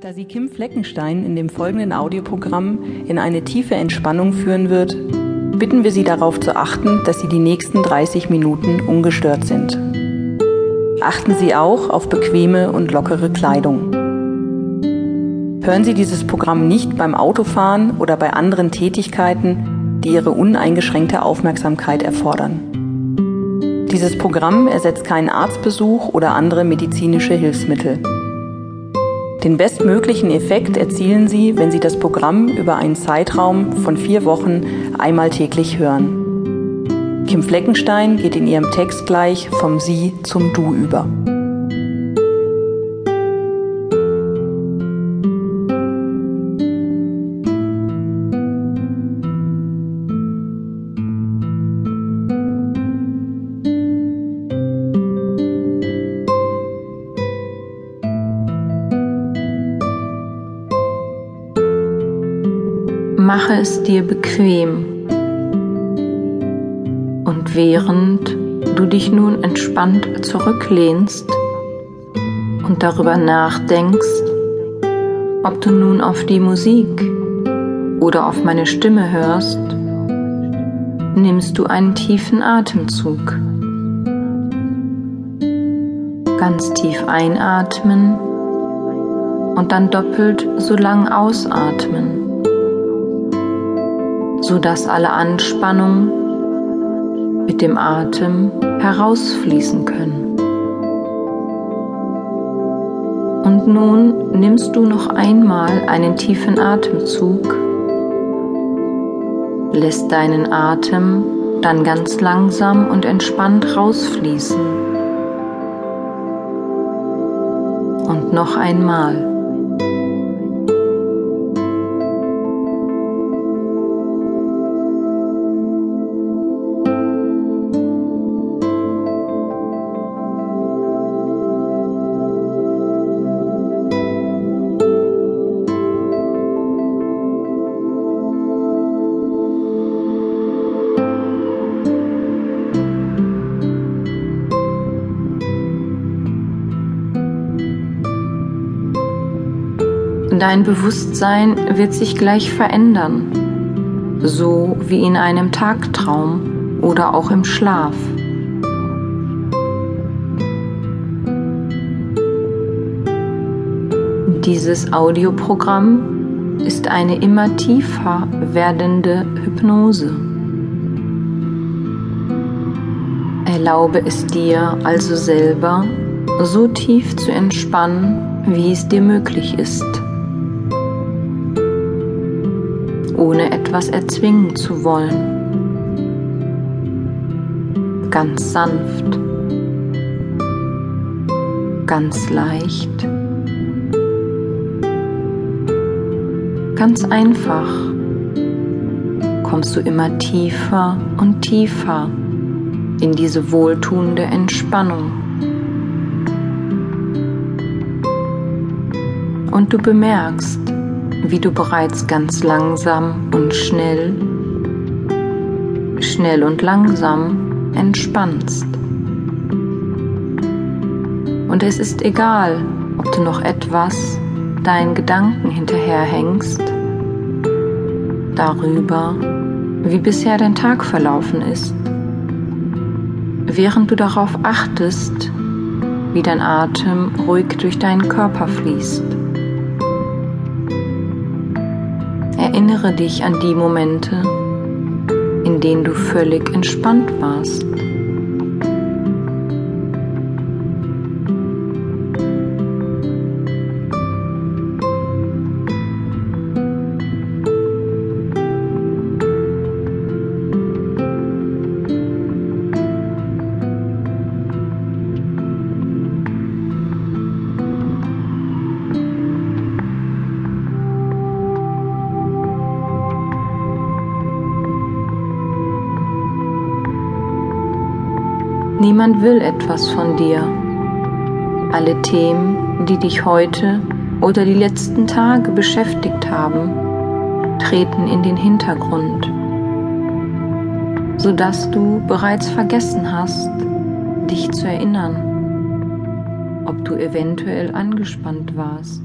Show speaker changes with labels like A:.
A: Da sie Kim Fleckenstein in dem folgenden Audioprogramm in eine tiefe Entspannung führen wird, bitten wir Sie darauf zu achten, dass Sie die nächsten 30 Minuten ungestört sind. Achten Sie auch auf bequeme und lockere Kleidung. Hören Sie dieses Programm nicht beim Autofahren oder bei anderen Tätigkeiten, die Ihre uneingeschränkte Aufmerksamkeit erfordern. Dieses Programm ersetzt keinen Arztbesuch oder andere medizinische Hilfsmittel. Den bestmöglichen Effekt erzielen Sie, wenn Sie das Programm über einen Zeitraum von vier Wochen einmal täglich hören. Kim Fleckenstein geht in ihrem Text gleich vom Sie zum Du über.
B: Mache es dir bequem. Und während du dich nun entspannt zurücklehnst und darüber nachdenkst, ob du nun auf die Musik oder auf meine Stimme hörst, nimmst du einen tiefen Atemzug. Ganz tief einatmen und dann doppelt so lang ausatmen sodass alle Anspannung mit dem Atem herausfließen können. Und nun nimmst du noch einmal einen tiefen Atemzug, lässt deinen Atem dann ganz langsam und entspannt rausfließen. Und noch einmal. Dein Bewusstsein wird sich gleich verändern, so wie in einem Tagtraum oder auch im Schlaf. Dieses Audioprogramm ist eine immer tiefer werdende Hypnose. Erlaube es dir also selber, so tief zu entspannen, wie es dir möglich ist. Ohne etwas erzwingen zu wollen. Ganz sanft, ganz leicht, ganz einfach kommst du immer tiefer und tiefer in diese wohltuende Entspannung. Und du bemerkst, wie du bereits ganz langsam und schnell, schnell und langsam entspannst. Und es ist egal, ob du noch etwas deinen Gedanken hinterherhängst darüber, wie bisher dein Tag verlaufen ist, während du darauf achtest, wie dein Atem ruhig durch deinen Körper fließt. Erinnere dich an die Momente, in denen du völlig entspannt warst. Niemand will etwas von dir. Alle Themen, die dich heute oder die letzten Tage beschäftigt haben, treten in den Hintergrund, sodass du bereits vergessen hast, dich zu erinnern, ob du eventuell angespannt warst.